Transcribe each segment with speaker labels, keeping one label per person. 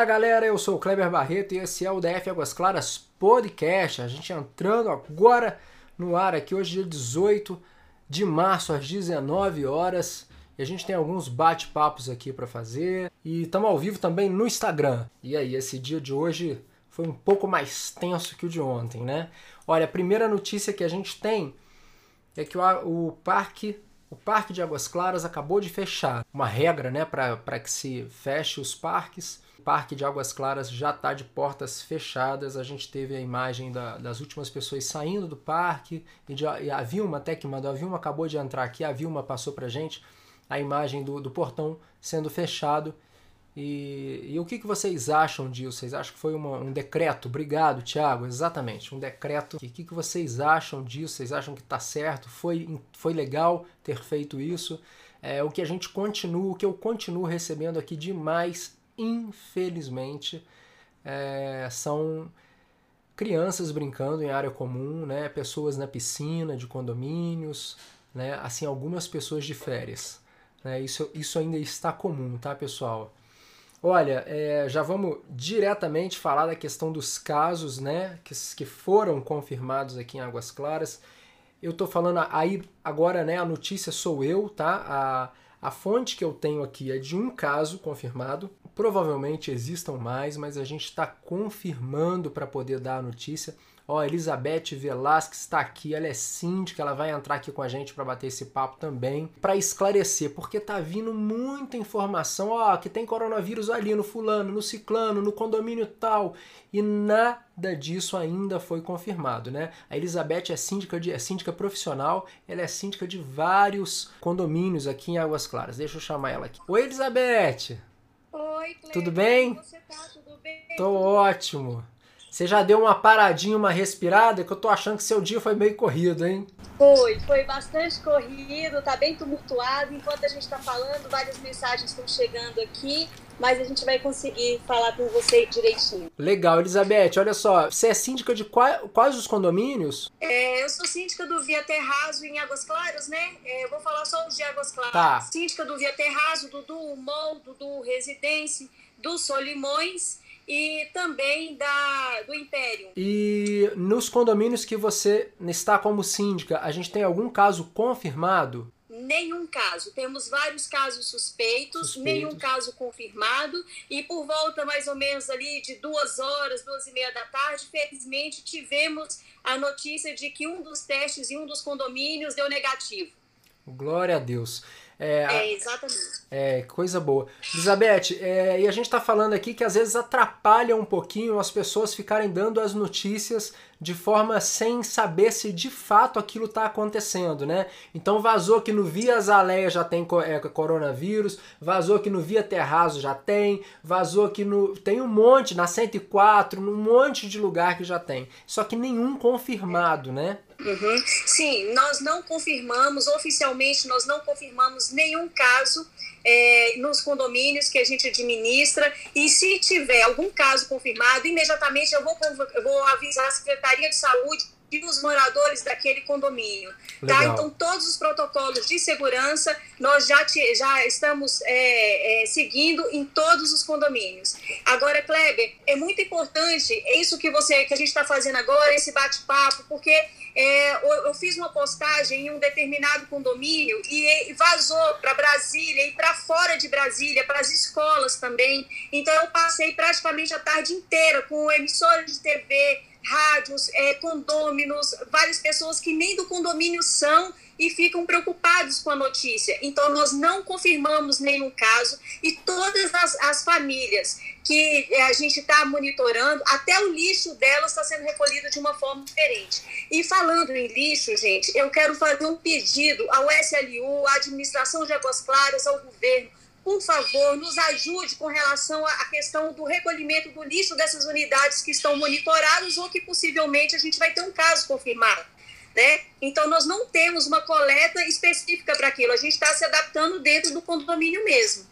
Speaker 1: Olá galera, eu sou o Kleber Barreto e esse é o DF Águas Claras Podcast. A gente entrando agora no ar aqui hoje, dia 18 de março, às 19 horas. E a gente tem alguns bate-papos aqui para fazer. E estamos ao vivo também no Instagram. E aí, esse dia de hoje foi um pouco mais tenso que o de ontem, né? Olha, a primeira notícia que a gente tem é que o, o parque o Parque de Águas Claras acabou de fechar. Uma regra né, para que se feche os parques. Parque de Águas Claras já está de portas fechadas. A gente teve a imagem da, das últimas pessoas saindo do parque. E, de, e a Vilma até que mandou. A Vilma acabou de entrar aqui. A Vilma passou para gente a imagem do, do portão sendo fechado. E, e, o que, que vocês acham disso? Vocês acham que foi uma, um decreto? Obrigado, Tiago. Exatamente, um decreto. O que, que vocês acham disso? Vocês acham que está certo? Foi, foi legal ter feito isso? É, o que a gente continua, o que eu continuo recebendo aqui demais, infelizmente, é, são crianças brincando em área comum, né? pessoas na piscina de condomínios, né? assim, algumas pessoas de férias. Né? Isso, isso ainda está comum, tá, pessoal? Olha, é, já vamos diretamente falar da questão dos casos né, que, que foram confirmados aqui em Águas Claras. Eu estou falando aí agora, né? A notícia sou eu, tá? A, a fonte que eu tenho aqui é de um caso confirmado. Provavelmente existam mais, mas a gente está confirmando para poder dar a notícia. Ó, Elizabeth Velasquez está aqui, ela é síndica, ela vai entrar aqui com a gente para bater esse papo também, para esclarecer, porque tá vindo muita informação, ó, que tem coronavírus ali no fulano, no ciclano, no condomínio tal, e nada disso ainda foi confirmado, né? A Elizabeth é síndica de é síndica profissional, ela é síndica de vários condomínios aqui em Águas Claras. Deixa eu chamar ela aqui. Oi, Elizabeth.
Speaker 2: Oi, Cleber.
Speaker 1: Tudo bem?
Speaker 2: Como você tá? Tudo bem?
Speaker 1: Tô ótimo. Você já deu uma paradinha, uma respirada, que eu tô achando que seu dia foi meio corrido, hein?
Speaker 2: Foi, foi bastante corrido, tá bem tumultuado. Enquanto a gente tá falando, várias mensagens estão chegando aqui, mas a gente vai conseguir falar com você direitinho.
Speaker 1: Legal, Elizabeth, olha só, você é síndica de quais, quais os condomínios?
Speaker 2: É, eu sou síndica do Via Terrazo em Águas Claras, né? É, eu vou falar só os de Águas Claras.
Speaker 1: Tá.
Speaker 2: Síndica do Via Terrazo, do do Mol, do do Residência, do Solimões e também da, do Império.
Speaker 1: E nos condomínios que você está como síndica, a gente tem algum caso confirmado?
Speaker 2: Nenhum caso. Temos vários casos suspeitos,
Speaker 1: Suspeitos.
Speaker 2: nenhum caso confirmado. E por volta mais ou menos ali de duas horas, duas e meia da tarde, felizmente tivemos a notícia de que um dos testes em um dos condomínios deu negativo.
Speaker 1: Glória a Deus. É,
Speaker 2: É, exatamente.
Speaker 1: É, coisa boa. Elizabeth, é, e a gente está falando aqui que às vezes atrapalha um pouquinho as pessoas ficarem dando as notícias de forma sem saber se de fato aquilo está acontecendo, né? Então vazou que no Via Zaleia já tem é, coronavírus, vazou que no Via Terrazo já tem, vazou que no. Tem um monte, na 104, num monte de lugar que já tem. Só que nenhum confirmado, né?
Speaker 2: Uhum. Sim, nós não confirmamos, oficialmente nós não confirmamos nenhum caso é, nos condomínios que a gente administra. E se tiver algum caso confirmado, imediatamente eu vou, eu vou avisar a Secretaria de Saúde e os moradores daquele condomínio. Tá? Então, todos os protocolos de segurança nós já, te- já estamos é, é, seguindo em todos os condomínios. Agora, Kleber, é muito importante isso que você que a gente está fazendo agora, esse bate-papo, porque é, eu, eu fiz uma postagem em um determinado condomínio e, e vazou para Brasília e para fora de Brasília, para as escolas também. Então, eu passei praticamente a tarde inteira com emissoras de TV, rádios, é, condôminos, várias pessoas que nem do condomínio são e ficam preocupados com a notícia. Então, nós não confirmamos nenhum caso e todas as, as famílias que eh, a gente está monitorando, até o lixo delas está sendo recolhido de uma forma diferente. E falando em lixo, gente, eu quero fazer um pedido ao SLU, à Administração de Águas Claras, ao governo. Por favor, nos ajude com relação à questão do recolhimento do lixo dessas unidades que estão monitoradas ou que possivelmente a gente vai ter um caso confirmado. Né? Então, nós não temos uma coleta específica para aquilo, a gente está se adaptando dentro do condomínio mesmo.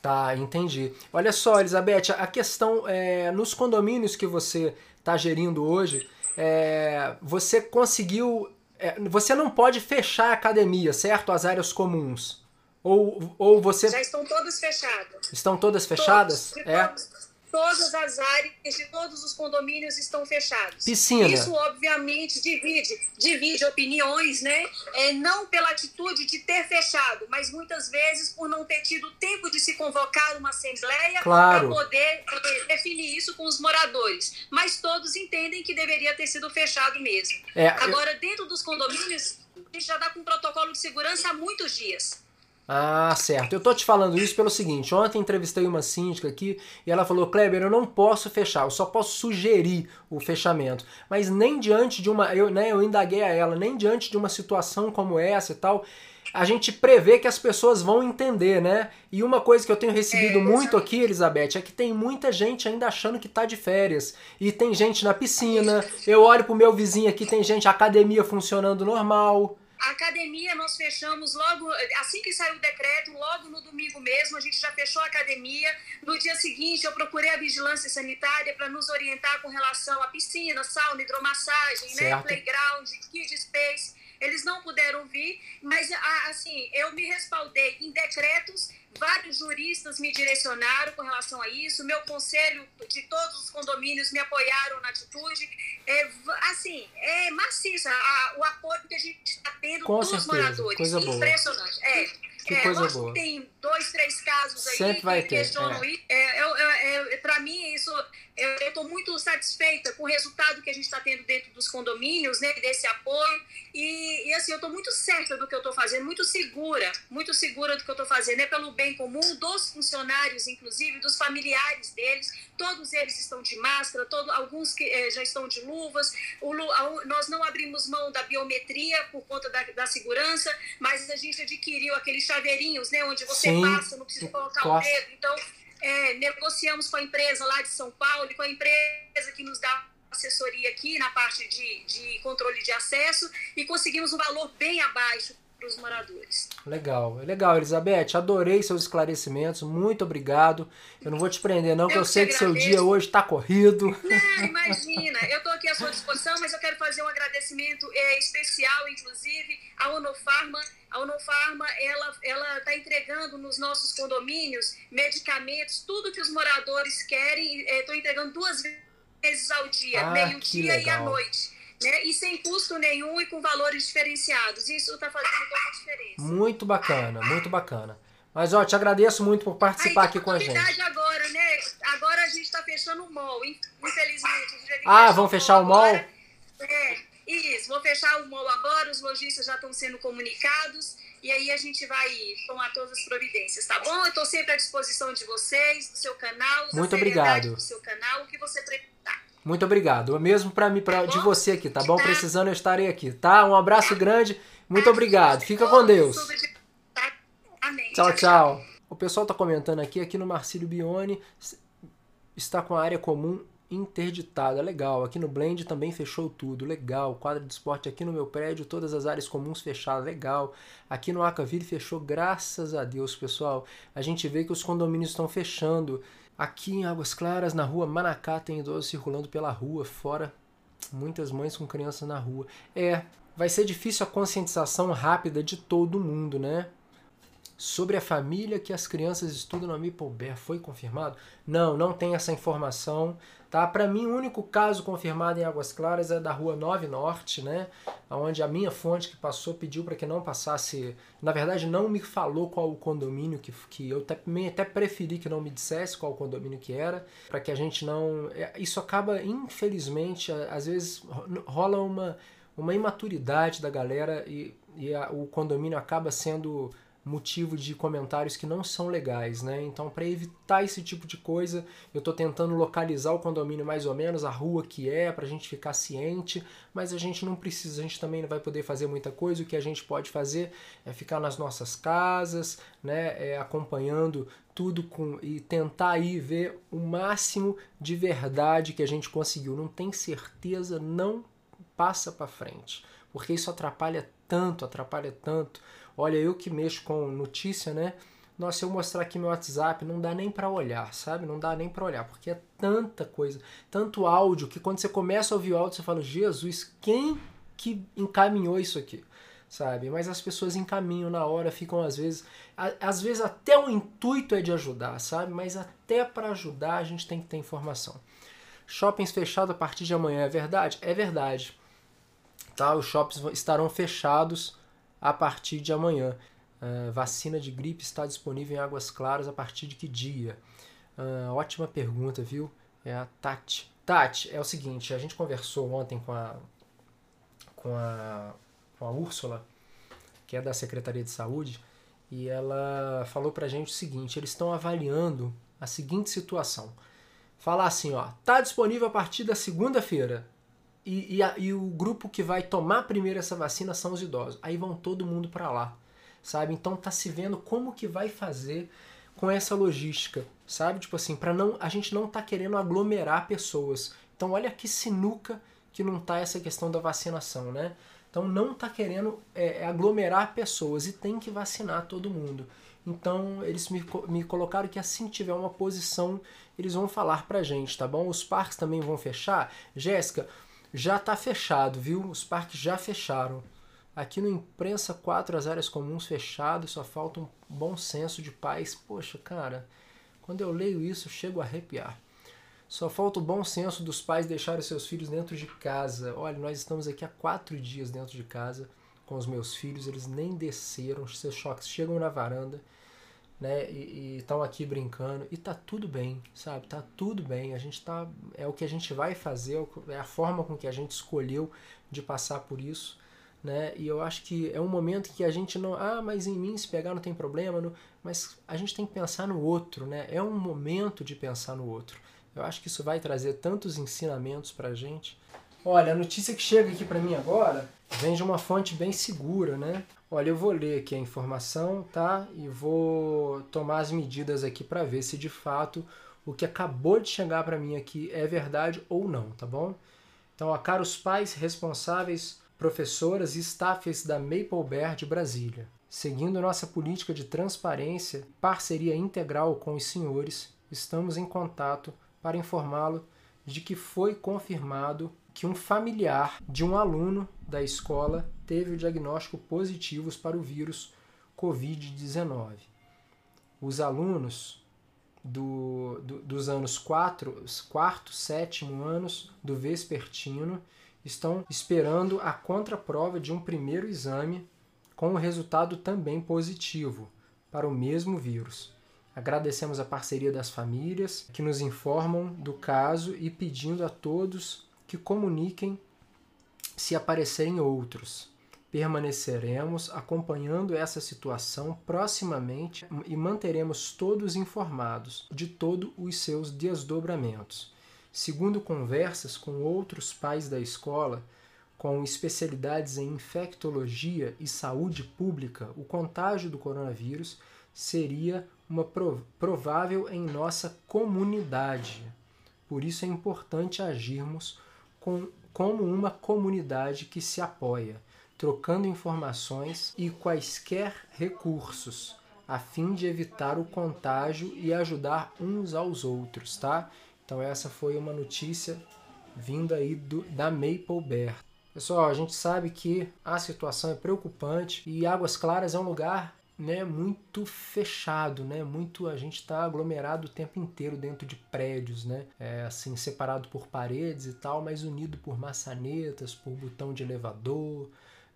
Speaker 1: Tá, entendi. Olha só, Elizabeth, a questão é, nos condomínios que você está gerindo hoje, é, você conseguiu. é, você não pode fechar a academia, certo? As áreas comuns. Ou, ou você.
Speaker 2: Já estão todas fechadas.
Speaker 1: Estão todas fechadas?
Speaker 2: Todos,
Speaker 1: É.
Speaker 2: todos. todas as áreas de todos os condomínios estão fechados.
Speaker 1: Piscina.
Speaker 2: Isso, obviamente, divide, divide opiniões, né? É, não pela atitude de ter fechado, mas muitas vezes por não ter tido tempo de se convocar uma assembleia
Speaker 1: claro.
Speaker 2: para poder é, definir isso com os moradores. Mas todos entendem que deveria ter sido fechado mesmo.
Speaker 1: É,
Speaker 2: Agora, dentro dos condomínios, a gente já está com um protocolo de segurança há muitos dias.
Speaker 1: Ah, certo. Eu tô te falando isso pelo seguinte: ontem entrevistei uma síndica aqui e ela falou: Kleber, eu não posso fechar, eu só posso sugerir o fechamento. Mas nem diante de uma. Eu, né, eu indaguei a ela, nem diante de uma situação como essa e tal. A gente prevê que as pessoas vão entender, né? E uma coisa que eu tenho recebido é, muito aqui, Elizabeth, é que tem muita gente ainda achando que tá de férias. E tem gente na piscina. Eu olho pro meu vizinho aqui, tem gente, academia funcionando normal.
Speaker 2: A academia nós fechamos logo, assim que saiu o decreto, logo no domingo mesmo, a gente já fechou a academia. No dia seguinte, eu procurei a vigilância sanitária para nos orientar com relação à piscina, sauna, hidromassagem, né, playground, kids space. Eles não puderam vir, mas assim, eu me respaldei em decretos Vários juristas me direcionaram com relação a isso. Meu conselho de todos os condomínios me apoiaram na atitude. É, assim, é maciça a, o apoio que a gente está tendo
Speaker 1: com
Speaker 2: dos
Speaker 1: certeza.
Speaker 2: moradores.
Speaker 1: Coisa
Speaker 2: Impressionante.
Speaker 1: Boa.
Speaker 2: É.
Speaker 1: Que
Speaker 2: é,
Speaker 1: coisa boa.
Speaker 2: tem dois, três casos aí
Speaker 1: Sempre vai
Speaker 2: que
Speaker 1: ter,
Speaker 2: questionam
Speaker 1: é.
Speaker 2: isso. É, eu, Para mim, isso eu estou muito satisfeita com o resultado que a gente está tendo dentro dos condomínios, né, desse apoio. E, e assim, eu estou muito certa do que eu estou fazendo, muito segura, muito segura do que eu estou fazendo. É pelo bem comum dos funcionários, inclusive, dos familiares deles. Todos eles estão de máscara, todo, alguns que eh, já estão de luvas. O, a, nós não abrimos mão da biometria por conta da, da segurança, mas a gente adquiriu aqueles chaveirinhos, né, onde você
Speaker 1: Sim,
Speaker 2: passa, não precisa colocar o dedo. Então, é, negociamos com a empresa lá de São Paulo e com a empresa que nos dá assessoria aqui na parte de, de controle de acesso e conseguimos um valor bem abaixo para os moradores.
Speaker 1: Legal, legal, Elizabeth. Adorei seus esclarecimentos. Muito obrigado. Eu não vou te prender, não, eu que eu sei que seu dia hoje está corrido.
Speaker 2: Não, imagina. Eu estou aqui à sua disposição, mas eu quero fazer um agradecimento é, especial, inclusive, à Unofarma. A Unofarma, ela ela está entregando nos nossos condomínios medicamentos, tudo que os moradores querem. Estou é, entregando duas vezes ao dia,
Speaker 1: ah,
Speaker 2: meio-dia e à noite né? E sem custo nenhum e com valores diferenciados. Isso está fazendo toda a diferença.
Speaker 1: Muito bacana, muito bacana. Mas, ó, te agradeço muito por participar aqui com a gente.
Speaker 2: agora, né? Agora a gente está fechando o mall, infelizmente.
Speaker 1: ah, vão fechar o mall?
Speaker 2: É, isso. Vou fechar o mall agora, os lojistas já estão sendo comunicados. E aí a gente vai tomar todas as providências, tá bom? Eu estou sempre à disposição de vocês, do seu canal.
Speaker 1: Muito obrigado.
Speaker 2: Do seu canal, o que você precisar.
Speaker 1: Muito obrigado. Mesmo para mim, pra, de você aqui, tá bom? Precisando, eu estarei aqui, tá? Um abraço grande. Muito obrigado. Fica com Deus. Tchau, tchau. O pessoal tá comentando aqui, aqui no Marcílio Bione está com a área comum interditada. Legal. Aqui no Blend também fechou tudo. Legal. Quadra de esporte aqui no meu prédio, todas as áreas comuns fechadas. Legal. Aqui no Acaville fechou, graças a Deus, pessoal. A gente vê que os condomínios estão fechando. Aqui em Águas Claras, na rua Manacá, tem idosos circulando pela rua, fora muitas mães com crianças na rua. É, vai ser difícil a conscientização rápida de todo mundo, né? Sobre a família que as crianças estudam no Amipolber, foi confirmado? Não, não tem essa informação. Tá? Para mim, o único caso confirmado em Águas Claras é da Rua 9 Norte, né? onde a minha fonte que passou pediu para que não passasse. Na verdade, não me falou qual o condomínio que, que eu até, até preferi que não me dissesse qual o condomínio que era, para que a gente não. É, isso acaba, infelizmente, às vezes rola uma, uma imaturidade da galera e, e a, o condomínio acaba sendo motivo de comentários que não são legais, né? Então, para evitar esse tipo de coisa, eu estou tentando localizar o condomínio mais ou menos, a rua que é, para a gente ficar ciente, mas a gente não precisa, a gente também não vai poder fazer muita coisa. O que a gente pode fazer é ficar nas nossas casas, né? É, acompanhando tudo com e tentar aí ver o máximo de verdade que a gente conseguiu. Não tem certeza, não passa para frente, porque isso atrapalha tanto, atrapalha tanto. Olha, eu que mexo com notícia, né? Nossa, eu mostrar aqui meu WhatsApp, não dá nem para olhar, sabe? Não dá nem para olhar, porque é tanta coisa, tanto áudio que quando você começa a ouvir o áudio, você fala: "Jesus, quem que encaminhou isso aqui?" sabe? Mas as pessoas encaminham na hora, ficam às vezes, às vezes até o intuito é de ajudar, sabe? Mas até para ajudar a gente tem que ter informação. Shoppings fechados a partir de amanhã, é verdade? É verdade. Tá? Os shoppings estarão fechados a partir de amanhã. Uh, vacina de gripe está disponível em Águas Claras a partir de que dia? Uh, ótima pergunta, viu? É a Tati. Tati, é o seguinte, a gente conversou ontem com a, com a, com a Úrsula, que é da Secretaria de Saúde, e ela falou pra gente o seguinte, eles estão avaliando a seguinte situação. Falar assim, ó, tá disponível a partir da segunda-feira. E, e, a, e, o grupo que vai tomar primeiro essa vacina são os idosos. Aí vão todo mundo para lá, sabe? Então tá se vendo como que vai fazer com essa logística, sabe? Tipo assim, para não a gente não tá querendo aglomerar pessoas. Então olha que sinuca que não tá essa questão da vacinação, né? Então não tá querendo é, é aglomerar pessoas e tem que vacinar todo mundo. Então eles me, me colocaram que assim tiver uma posição, eles vão falar pra gente, tá bom? Os parques também vão fechar. Jéssica, já tá fechado, viu? Os parques já fecharam. Aqui no Imprensa 4, as áreas comuns fechadas, só falta um bom senso de paz. Poxa, cara, quando eu leio isso, eu chego a arrepiar. Só falta o bom senso dos pais deixarem seus filhos dentro de casa. Olha, nós estamos aqui há quatro dias dentro de casa com os meus filhos, eles nem desceram, seus choques chegam na varanda, né? E estão aqui brincando e tá tudo bem, sabe? Tá tudo bem. A gente tá é o que a gente vai fazer, é a forma com que a gente escolheu de passar por isso né? E eu acho que é um momento que a gente não, ah, mas em mim se pegar não tem problema, não, mas a gente tem que pensar no outro, né? É um momento de pensar no outro. Eu acho que isso vai trazer tantos ensinamentos pra gente. Olha, a notícia que chega aqui para mim agora vem de uma fonte bem segura, né? Olha, eu vou ler aqui a informação, tá? E vou tomar as medidas aqui para ver se de fato o que acabou de chegar para mim aqui é verdade ou não, tá bom? Então, ó, caros pais responsáveis professoras e staffs da Maple Bear de Brasília. Seguindo nossa política de transparência, parceria integral com os senhores, estamos em contato para informá-lo de que foi confirmado que um familiar de um aluno da escola teve o diagnóstico positivo para o vírus Covid-19. Os alunos do, do, dos anos 4, quarto, sétimo anos do vespertino estão esperando a contraprova de um primeiro exame com o resultado também positivo para o mesmo vírus. Agradecemos a parceria das famílias que nos informam do caso e pedindo a todos que comuniquem se aparecerem outros. Permaneceremos acompanhando essa situação proximamente e manteremos todos informados de todos os seus desdobramentos. Segundo conversas com outros pais da escola, com especialidades em infectologia e saúde pública, o contágio do coronavírus seria uma provável em nossa comunidade. Por isso é importante agirmos com, como uma comunidade que se apoia, trocando informações e quaisquer recursos, a fim de evitar o contágio e ajudar uns aos outros, tá? Então essa foi uma notícia vinda aí do, da Maple Bear. Pessoal, a gente sabe que a situação é preocupante e Águas Claras é um lugar né, muito fechado, né? Muito a gente está aglomerado o tempo inteiro dentro de prédios, né? É, assim separado por paredes e tal, mas unido por maçanetas, por botão de elevador,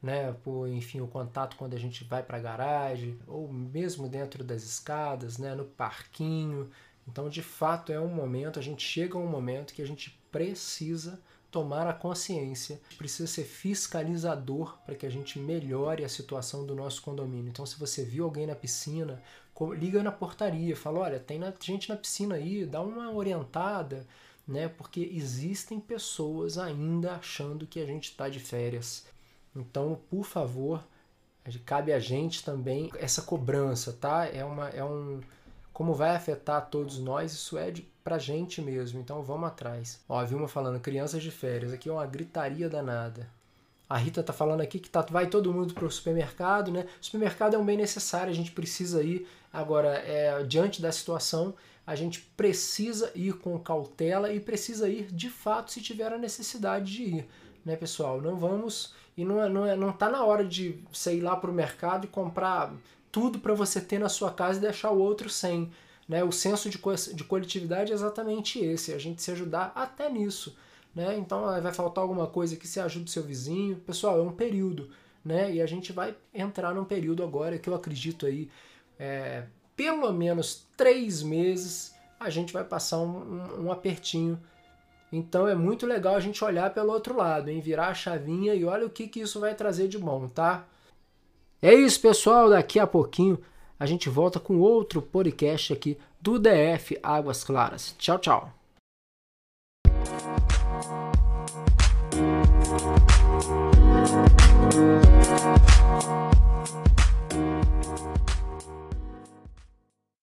Speaker 1: né? Por enfim o contato quando a gente vai para a garagem ou mesmo dentro das escadas, né? No parquinho. Então, de fato, é um momento, a gente chega a um momento que a gente precisa tomar a consciência, precisa ser fiscalizador para que a gente melhore a situação do nosso condomínio. Então, se você viu alguém na piscina, liga na portaria, fala: olha, tem gente na piscina aí, dá uma orientada, né? Porque existem pessoas ainda achando que a gente está de férias. Então, por favor, cabe a gente também essa cobrança, tá? É, uma, é um como vai afetar todos nós, isso é de, pra gente mesmo, então vamos atrás. Ó, a Vilma falando, crianças de férias, aqui é uma gritaria danada. A Rita tá falando aqui que tá, vai todo mundo pro supermercado, né? O supermercado é um bem necessário, a gente precisa ir. Agora, é, diante da situação, a gente precisa ir com cautela e precisa ir de fato se tiver a necessidade de ir. né, pessoal? Não vamos e não é, não é, não tá na hora de você ir lá para o mercado e comprar tudo para você ter na sua casa e deixar o outro sem. Né? O senso de, co de coletividade é exatamente esse, a gente se ajudar até nisso. Né? Então vai faltar alguma coisa que você ajude seu vizinho. Pessoal, é um período, né? E a gente vai entrar num período agora que eu acredito aí, é, pelo menos três meses, a gente vai passar um, um, um apertinho então é muito legal a gente olhar pelo outro lado, hein? Virar a chavinha e olha o que, que isso vai trazer de bom, tá? É isso, pessoal. Daqui a pouquinho a gente volta com outro podcast aqui do DF Águas Claras. Tchau, tchau.